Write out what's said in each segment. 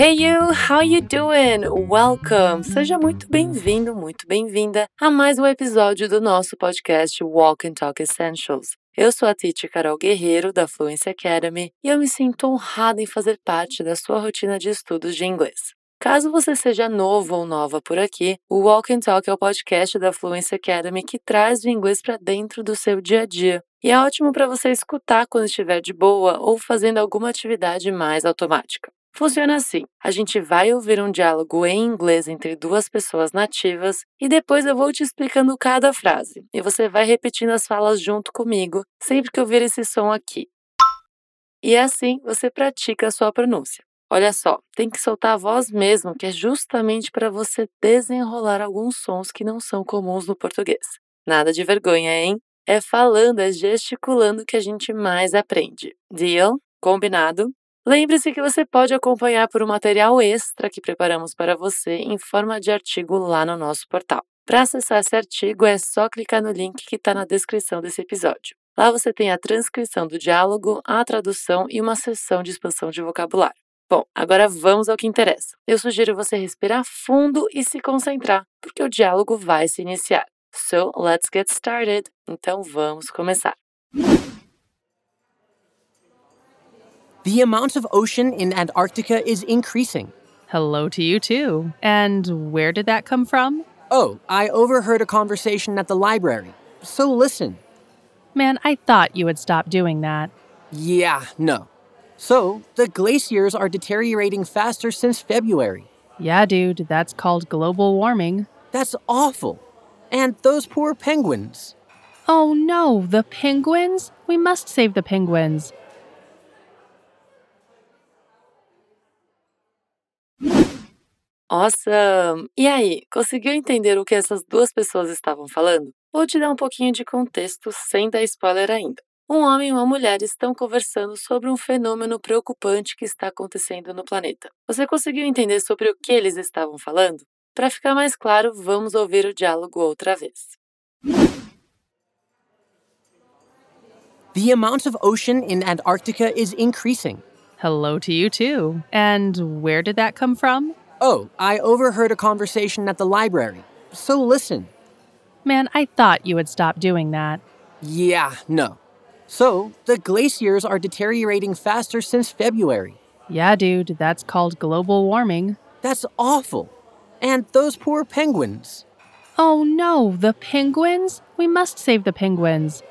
Hey you, how you doing? Welcome! Seja muito bem-vindo, muito bem-vinda a mais um episódio do nosso podcast Walk and Talk Essentials. Eu sou a Titi Carol Guerreiro, da Fluency Academy, e eu me sinto honrada em fazer parte da sua rotina de estudos de inglês. Caso você seja novo ou nova por aqui, o Walk and Talk é o podcast da Fluency Academy que traz o inglês para dentro do seu dia a dia. E é ótimo para você escutar quando estiver de boa ou fazendo alguma atividade mais automática. Funciona assim: a gente vai ouvir um diálogo em inglês entre duas pessoas nativas e depois eu vou te explicando cada frase. E você vai repetindo as falas junto comigo sempre que ouvir esse som aqui. E assim você pratica a sua pronúncia. Olha só, tem que soltar a voz mesmo, que é justamente para você desenrolar alguns sons que não são comuns no português. Nada de vergonha, hein? É falando, é gesticulando que a gente mais aprende. Deal? Combinado? Lembre-se que você pode acompanhar por um material extra que preparamos para você em forma de artigo lá no nosso portal. Para acessar esse artigo é só clicar no link que está na descrição desse episódio. Lá você tem a transcrição do diálogo, a tradução e uma sessão de expansão de vocabulário. Bom, agora vamos ao que interessa. Eu sugiro você respirar fundo e se concentrar, porque o diálogo vai se iniciar. So, let's get started. Então vamos começar. The amount of ocean in Antarctica is increasing. Hello to you too. And where did that come from? Oh, I overheard a conversation at the library. So listen. Man, I thought you would stop doing that. Yeah, no. So, the glaciers are deteriorating faster since February. Yeah, dude, that's called global warming. That's awful. And those poor penguins. Oh no, the penguins? We must save the penguins. Awesome! E aí, conseguiu entender o que essas duas pessoas estavam falando? Vou te dar um pouquinho de contexto sem dar spoiler ainda. Um homem e uma mulher estão conversando sobre um fenômeno preocupante que está acontecendo no planeta. Você conseguiu entender sobre o que eles estavam falando? Para ficar mais claro, vamos ouvir o diálogo outra vez. The amount of ocean in Antarctica is increasing. Hello to you too. And where did that come from? Oh, I overheard a conversation at the library. So listen. Man, I thought you would stop doing that. Yeah, no. So, the glaciers are deteriorating faster since February. Yeah, dude, that's called global warming. That's awful. And those poor penguins. Oh no, the penguins? We must save the penguins.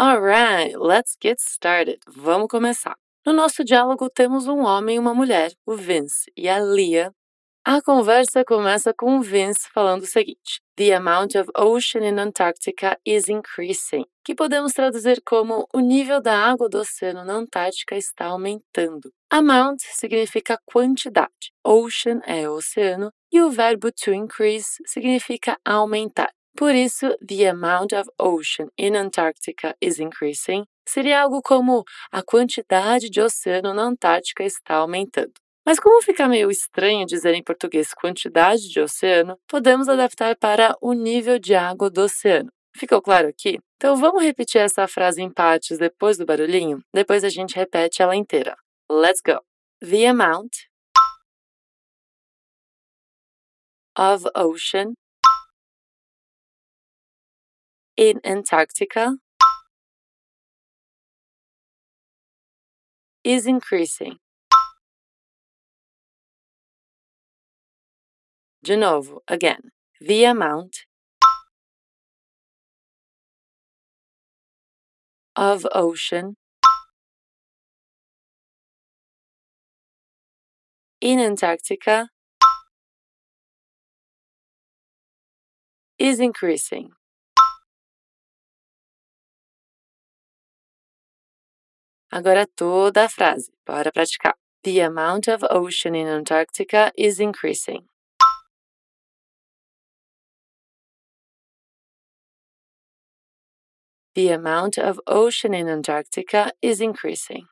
Alright, let's get started. Vamos começar. No nosso diálogo temos um homem e uma mulher, o Vince e a Lia. A conversa começa com o Vince falando o seguinte: The amount of ocean in Antarctica is increasing, que podemos traduzir como o nível da água do oceano na Antártica está aumentando. Amount significa quantidade, ocean é oceano e o verbo to increase significa aumentar. Por isso, the amount of ocean in Antarctica is increasing seria algo como a quantidade de oceano na Antártica está aumentando. Mas como fica meio estranho dizer em português quantidade de oceano, podemos adaptar para o nível de água do oceano. Ficou claro aqui? Então vamos repetir essa frase em partes depois do barulhinho? Depois a gente repete ela inteira. Let's go. The amount of ocean in Antarctica is increasing. De novo, again. The amount of ocean in Antarctica is increasing. Agora toda a frase. Bora praticar. The amount of ocean in Antarctica is increasing. The amount of ocean in Antarctica is increasing.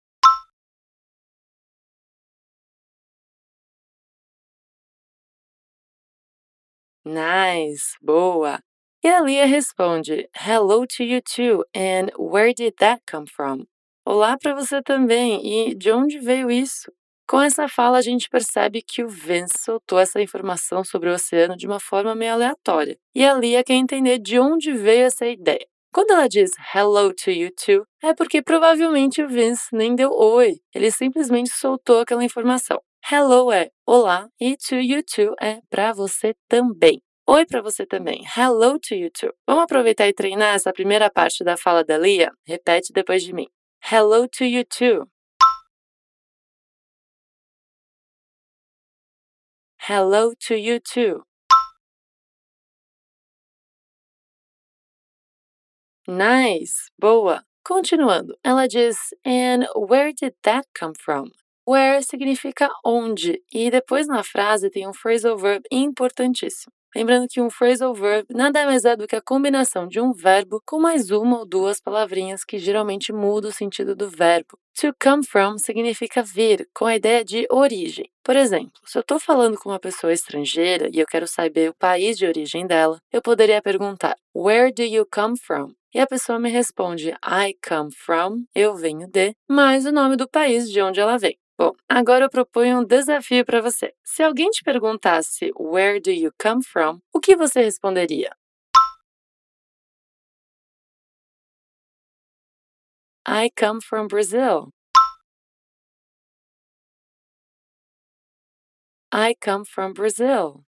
Nice, boa! E a Lia responde: Hello to you too, and where did that come from? Olá para você também, e de onde veio isso? Com essa fala, a gente percebe que o Vince soltou essa informação sobre o oceano de uma forma meio aleatória, e a Lia quer entender de onde veio essa ideia. Quando ela diz hello to you too, é porque provavelmente o Vince nem deu oi, ele simplesmente soltou aquela informação. Hello é olá e to you too é para você também. Oi para você também. Hello to you too. Vamos aproveitar e treinar essa primeira parte da fala da Lia? Repete depois de mim. Hello to you too. Hello to you too. Nice, boa. Continuando, ela diz, and where did that come from? Where significa onde, e depois na frase tem um phrasal verb importantíssimo. Lembrando que um phrasal verb nada mais é do que a combinação de um verbo com mais uma ou duas palavrinhas que geralmente muda o sentido do verbo. To come from significa vir, com a ideia de origem. Por exemplo, se eu estou falando com uma pessoa estrangeira e eu quero saber o país de origem dela, eu poderia perguntar: Where do you come from? E a pessoa me responde: I come from, eu venho de, mais o nome do país de onde ela vem. Bom, agora eu proponho um desafio para você. Se alguém te perguntasse Where do you come from? O que você responderia? I come from Brazil. I come from Brazil.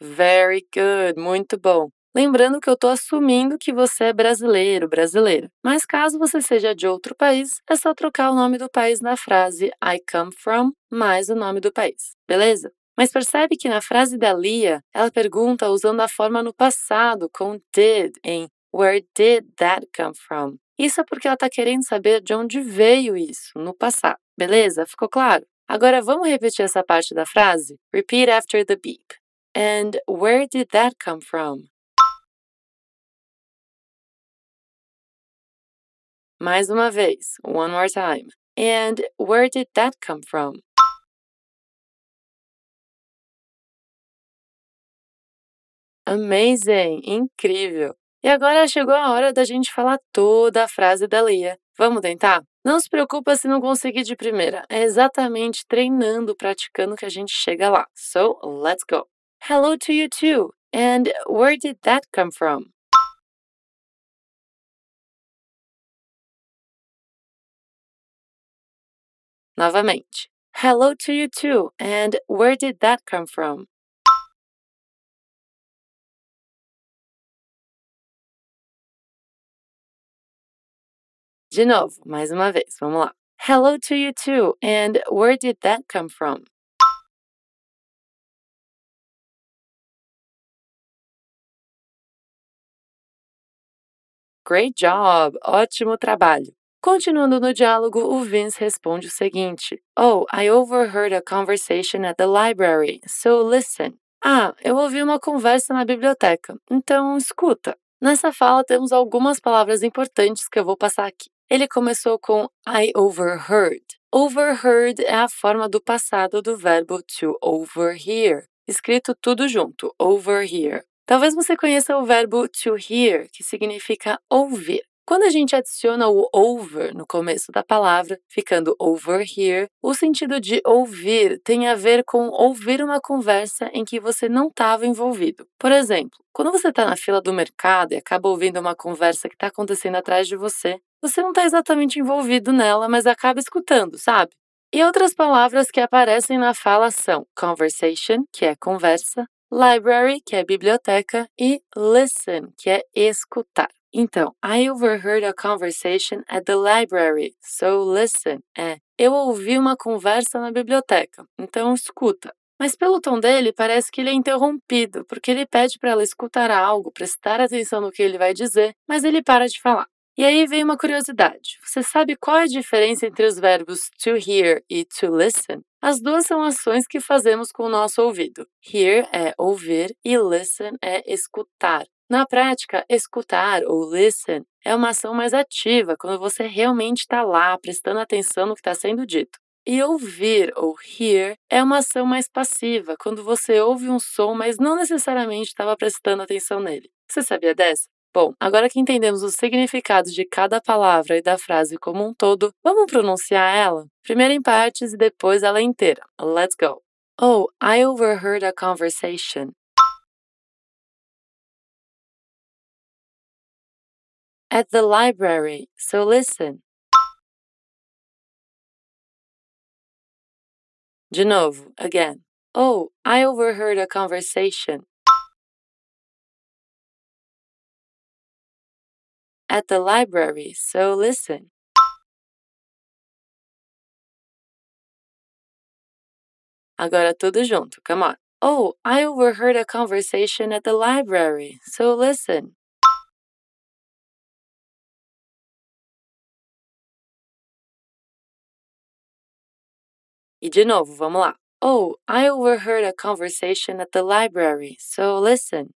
Very good, muito bom. Lembrando que eu estou assumindo que você é brasileiro, brasileira. Mas caso você seja de outro país, é só trocar o nome do país na frase I come from mais o nome do país, beleza? Mas percebe que na frase da Lia, ela pergunta usando a forma no passado com did em Where did that come from? Isso é porque ela está querendo saber de onde veio isso no passado, beleza? Ficou claro? Agora vamos repetir essa parte da frase? Repeat after the beep. And where did that come from? Mais uma vez. One more time. And where did that come from? Amazing! Incrível! E agora chegou a hora da gente falar toda a frase da Lia. Vamos tentar? Não se preocupa se não conseguir de primeira. É exatamente treinando, praticando que a gente chega lá. So, let's go. Hello to you too. And where did that come from? Novamente. Hello to you too. And where did that come from? De novo, mais uma vez. Vamos lá. Hello to you too. And where did that come from? Great job! Ótimo trabalho! Continuando no diálogo, o Vince responde o seguinte: Oh, I overheard a conversation at the library, so listen. Ah, eu ouvi uma conversa na biblioteca, então escuta. Nessa fala temos algumas palavras importantes que eu vou passar aqui. Ele começou com I overheard. Overheard é a forma do passado do verbo to overhear, escrito tudo junto, overhear. Talvez você conheça o verbo to hear, que significa ouvir. Quando a gente adiciona o over no começo da palavra, ficando over here, o sentido de ouvir tem a ver com ouvir uma conversa em que você não estava envolvido. Por exemplo, quando você está na fila do mercado e acaba ouvindo uma conversa que está acontecendo atrás de você, você não está exatamente envolvido nela, mas acaba escutando, sabe? E outras palavras que aparecem na fala são conversation, que é conversa, library, que é biblioteca, e listen, que é escutar. Então, I overheard a conversation at the library, so listen. É, eu ouvi uma conversa na biblioteca, então escuta. Mas pelo tom dele, parece que ele é interrompido, porque ele pede para ela escutar algo, prestar atenção no que ele vai dizer, mas ele para de falar. E aí vem uma curiosidade. Você sabe qual é a diferença entre os verbos to hear e to listen? As duas são ações que fazemos com o nosso ouvido. Hear é ouvir e listen é escutar. Na prática, escutar ou listen é uma ação mais ativa quando você realmente está lá prestando atenção no que está sendo dito. E ouvir ou hear é uma ação mais passiva, quando você ouve um som, mas não necessariamente estava prestando atenção nele. Você sabia dessa? Bom, agora que entendemos os significados de cada palavra e da frase como um todo, vamos pronunciar ela? Primeiro em partes e depois ela inteira. Let's go! Oh, I overheard a conversation. At the library, so listen. De novo, again. Oh, I overheard a conversation. At the library, so listen. Agora tudo junto, come on. Oh, I overheard a conversation at the library, so listen. E de novo, vamos lá. Oh, I overheard a conversation at the library, so listen.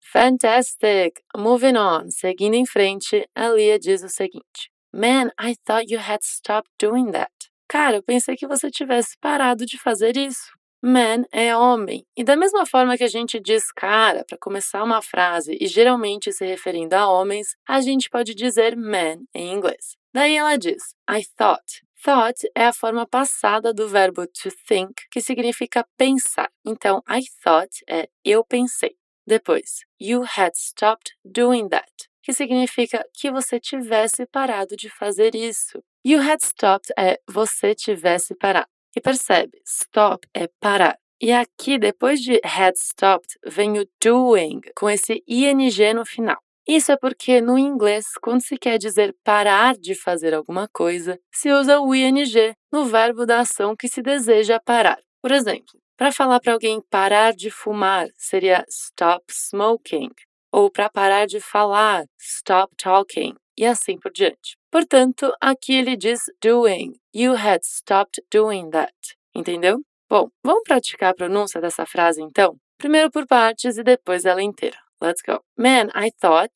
Fantastic! Moving on. Seguindo em frente, a Lia diz o seguinte: Man, I thought you had stopped doing that. Cara, eu pensei que você tivesse parado de fazer isso. Man é homem. E da mesma forma que a gente diz cara para começar uma frase e geralmente se referindo a homens, a gente pode dizer man em inglês. Daí ela diz: I thought. Thought é a forma passada do verbo to think, que significa pensar. Então, I thought é eu pensei. Depois, you had stopped doing that, que significa que você tivesse parado de fazer isso. You had stopped é você tivesse parado. E percebe, stop é parar. E aqui, depois de had stopped, vem o doing, com esse ing no final. Isso é porque no inglês, quando se quer dizer parar de fazer alguma coisa, se usa o ing no verbo da ação que se deseja parar. Por exemplo, para falar para alguém parar de fumar, seria stop smoking. Ou para parar de falar, stop talking. E assim por diante. Portanto, aqui ele diz doing. You had stopped doing that. Entendeu? Bom, vamos praticar a pronúncia dessa frase então? Primeiro por partes e depois ela inteira. Let's go. Man, I thought.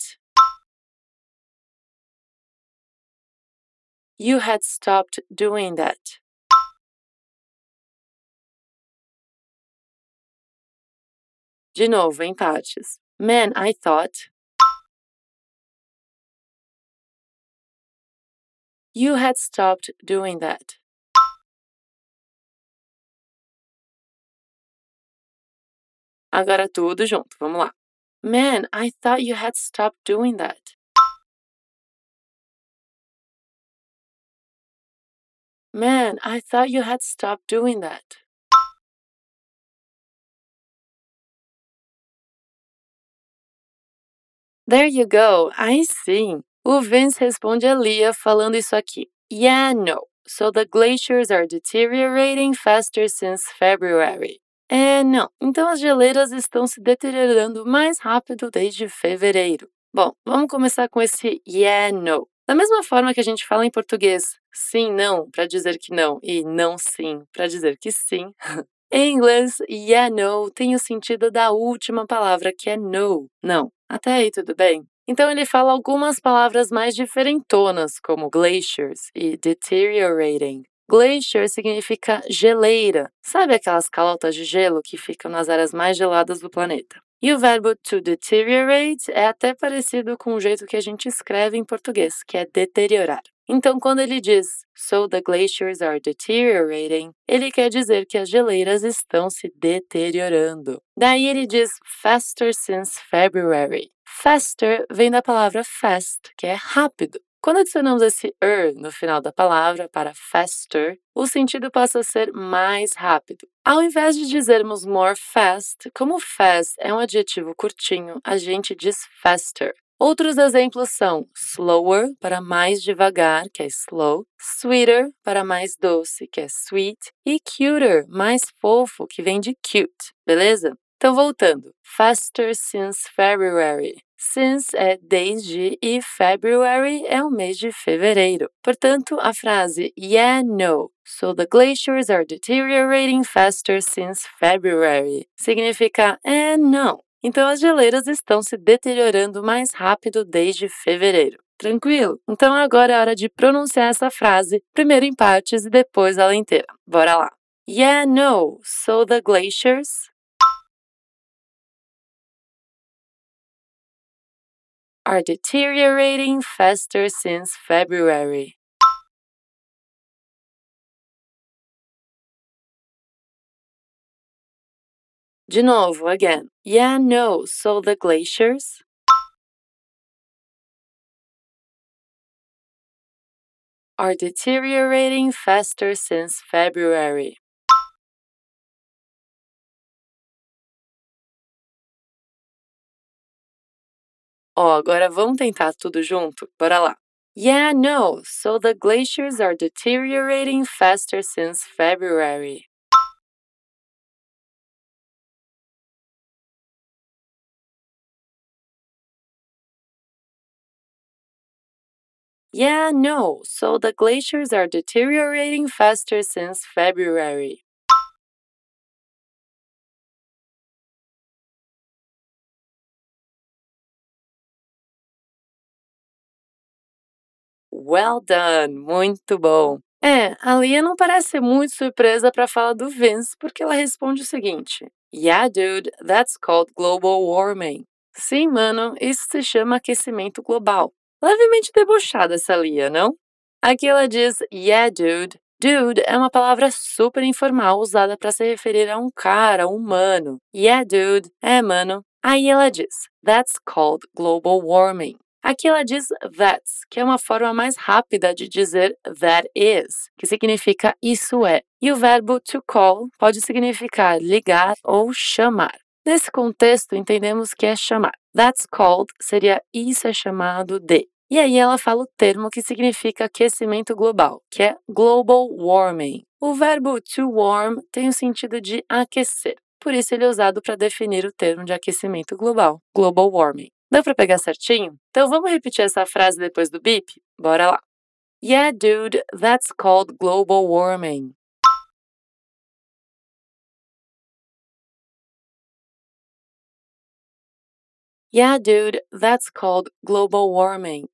You had stopped doing that. De novo, em partes. Man, I thought. You had stopped doing that. Agora tudo junto, vamos lá. Man, I thought you had stopped doing that. Man, I thought you had stopped doing that. There you go, I see. O Vince responde a Lia falando isso aqui. Yeah, no. So the glaciers are deteriorating faster since February. É, não. Então as geleiras estão se deteriorando mais rápido desde fevereiro. Bom, vamos começar com esse yeah, no. Da mesma forma que a gente fala em português sim, não para dizer que não e não sim para dizer que sim. em inglês, yeah, no tem o sentido da última palavra que é no, não. Até aí tudo bem? Então ele fala algumas palavras mais diferentonas, como glaciers e deteriorating. Glacier significa geleira. Sabe aquelas calotas de gelo que ficam nas áreas mais geladas do planeta? E o verbo to deteriorate é até parecido com o jeito que a gente escreve em português, que é deteriorar. Então, quando ele diz So the glaciers are deteriorating, ele quer dizer que as geleiras estão se deteriorando. Daí ele diz faster since February. Faster vem da palavra fast, que é rápido. Quando adicionamos esse er no final da palavra para faster, o sentido passa a ser mais rápido. Ao invés de dizermos more fast, como fast é um adjetivo curtinho, a gente diz faster. Outros exemplos são slower, para mais devagar, que é slow, sweeter, para mais doce, que é sweet, e cuter, mais fofo, que vem de cute, beleza? Então, voltando. Faster since February. Since é desde e February é o mês de fevereiro. Portanto, a frase Yeah, no. So the glaciers are deteriorating faster since February. Significa é, não. Então as geleiras estão se deteriorando mais rápido desde fevereiro. Tranquilo? Então agora é hora de pronunciar essa frase, primeiro em partes e depois ela inteira. Bora lá. Yeah, no. So the glaciers are deteriorating faster since February. De novo, again. Yeah, no. So the glaciers are deteriorating faster since February. Ó, agora vamos tentar tudo junto? Bora lá. Yeah, no. So the glaciers are deteriorating faster since February. Yeah, no. So the glaciers are deteriorating faster since February. Well done! Muito bom! É, a Lia não parece ser muito surpresa para a fala do Vince, porque ela responde o seguinte: Yeah, dude, that's called global warming. Sim, mano, isso se chama aquecimento global. Levemente debochada essa Lia, não? Aqui ela diz Yeah, dude. Dude é uma palavra super informal usada para se referir a um cara, um humano. Yeah, dude. É, mano. Aí ela diz That's called global warming. Aqui ela diz that's, que é uma forma mais rápida de dizer that is, que significa isso é. E o verbo to call pode significar ligar ou chamar. Nesse contexto, entendemos que é chamar. That's called seria isso é chamado de. E aí ela fala o termo que significa aquecimento global, que é global warming. O verbo to warm tem o sentido de aquecer, por isso ele é usado para definir o termo de aquecimento global, global warming. Deu para pegar certinho? Então vamos repetir essa frase depois do beep? Bora lá. Yeah, dude, that's called global warming. Yeah, dude, that's called global warming.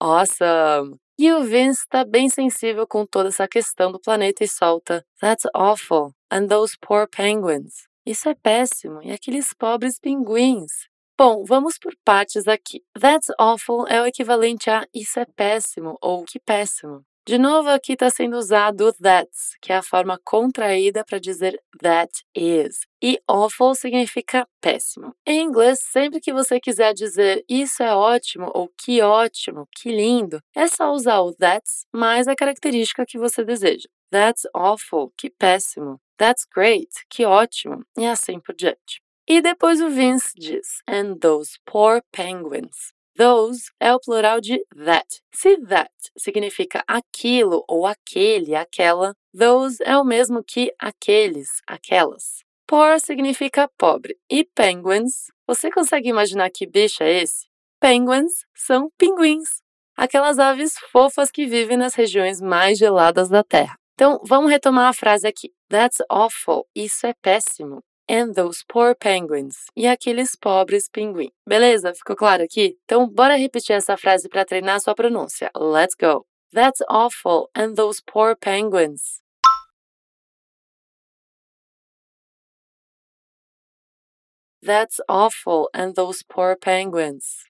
Awesome! E o Vince está bem sensível com toda essa questão do planeta e solta That's awful. And those poor penguins. Isso é péssimo. E aqueles pobres pinguins. Bom, vamos por partes aqui. That's awful é o equivalente a isso é péssimo ou que péssimo. De novo, aqui está sendo usado that's, que é a forma contraída para dizer that is. E awful significa péssimo. Em inglês, sempre que você quiser dizer isso é ótimo ou que ótimo, que lindo, é só usar o that's mais a característica que você deseja. That's awful, que péssimo. That's great, que ótimo, e assim por diante. E depois o Vince diz, and those poor penguins. Those é o plural de that. Se that significa aquilo ou aquele, aquela, those é o mesmo que aqueles, aquelas. Poor significa pobre. E penguins, você consegue imaginar que bicho é esse? Penguins são pinguins, aquelas aves fofas que vivem nas regiões mais geladas da Terra. Então, vamos retomar a frase aqui. That's awful. Isso é péssimo. And those poor penguins. E aqueles pobres pinguins. Beleza? Ficou claro aqui? Então, bora repetir essa frase para treinar sua pronúncia. Let's go. That's awful. And those poor penguins. That's awful. And those poor penguins.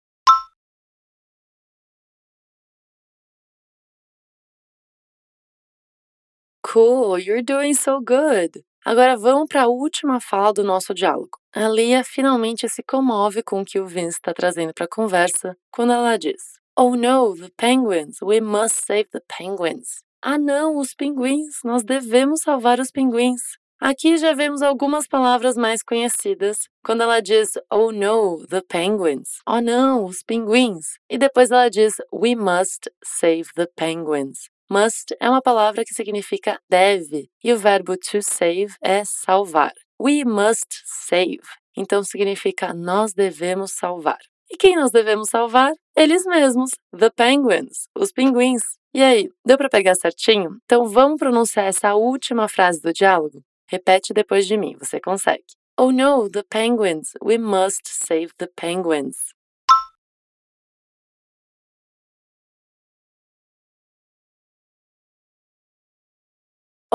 Cool, you're doing so good. Agora vamos para a última fala do nosso diálogo. A Lia finalmente se comove com o que o Vince está trazendo para a conversa quando ela diz: Oh no, the penguins, we must save the penguins. Ah não, os pinguins, nós devemos salvar os pinguins. Aqui já vemos algumas palavras mais conhecidas, quando ela diz Oh no, the penguins. Oh não, os pinguins. E depois ela diz We must save the penguins. Must é uma palavra que significa deve e o verbo to save é salvar. We must save. Então significa nós devemos salvar. E quem nós devemos salvar? Eles mesmos, the penguins, os pinguins. E aí, deu para pegar certinho? Então vamos pronunciar essa última frase do diálogo? Repete depois de mim, você consegue. Oh no, the penguins! We must save the penguins!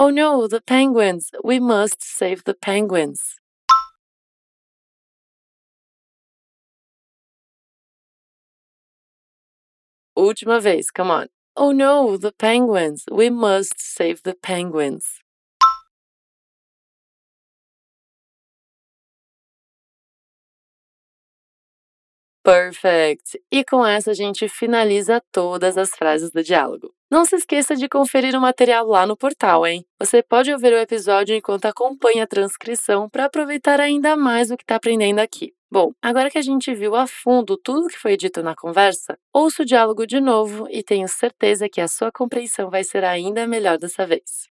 Oh no, the penguins! We must save the penguins! Última vez, come on. Oh no, the penguins! We must save the penguins! Perfect! E com essa a gente finaliza todas as frases do diálogo. Não se esqueça de conferir o material lá no portal, hein? Você pode ouvir o episódio enquanto acompanha a transcrição para aproveitar ainda mais o que está aprendendo aqui. Bom, agora que a gente viu a fundo tudo que foi dito na conversa, ouça o diálogo de novo e tenho certeza que a sua compreensão vai ser ainda melhor dessa vez.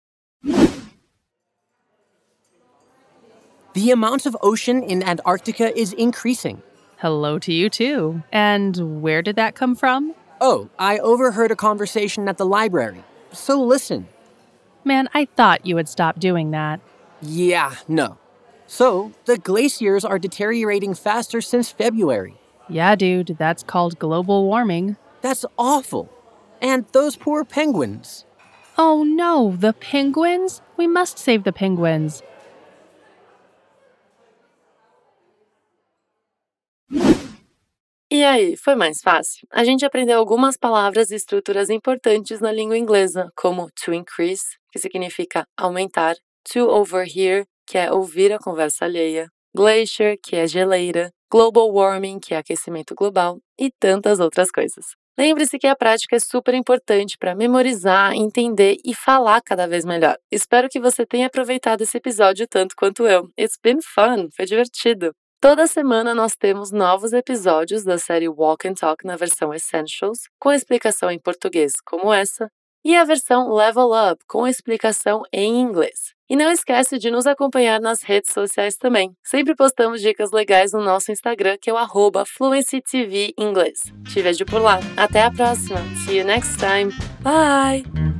The amount of ocean in Antarctica is increasing. Hello to you too. And where did that come from? Oh, I overheard a conversation at the library. So listen. Man, I thought you would stop doing that. Yeah, no. So, the glaciers are deteriorating faster since February. Yeah, dude, that's called global warming. That's awful. And those poor penguins. Oh no, the penguins? We must save the penguins. E aí, foi mais fácil? A gente aprendeu algumas palavras e estruturas importantes na língua inglesa, como to increase, que significa aumentar, to overhear, que é ouvir a conversa alheia, glacier, que é geleira, global warming, que é aquecimento global, e tantas outras coisas. Lembre-se que a prática é super importante para memorizar, entender e falar cada vez melhor. Espero que você tenha aproveitado esse episódio tanto quanto eu. It's been fun, foi divertido. Toda semana nós temos novos episódios da série Walk and Talk na versão Essentials, com explicação em português, como essa, e a versão Level Up, com explicação em inglês. E não esquece de nos acompanhar nas redes sociais também. Sempre postamos dicas legais no nosso Instagram, que é o FluencyTV Inglês. Te vejo por lá. Até a próxima. See you next time. Bye!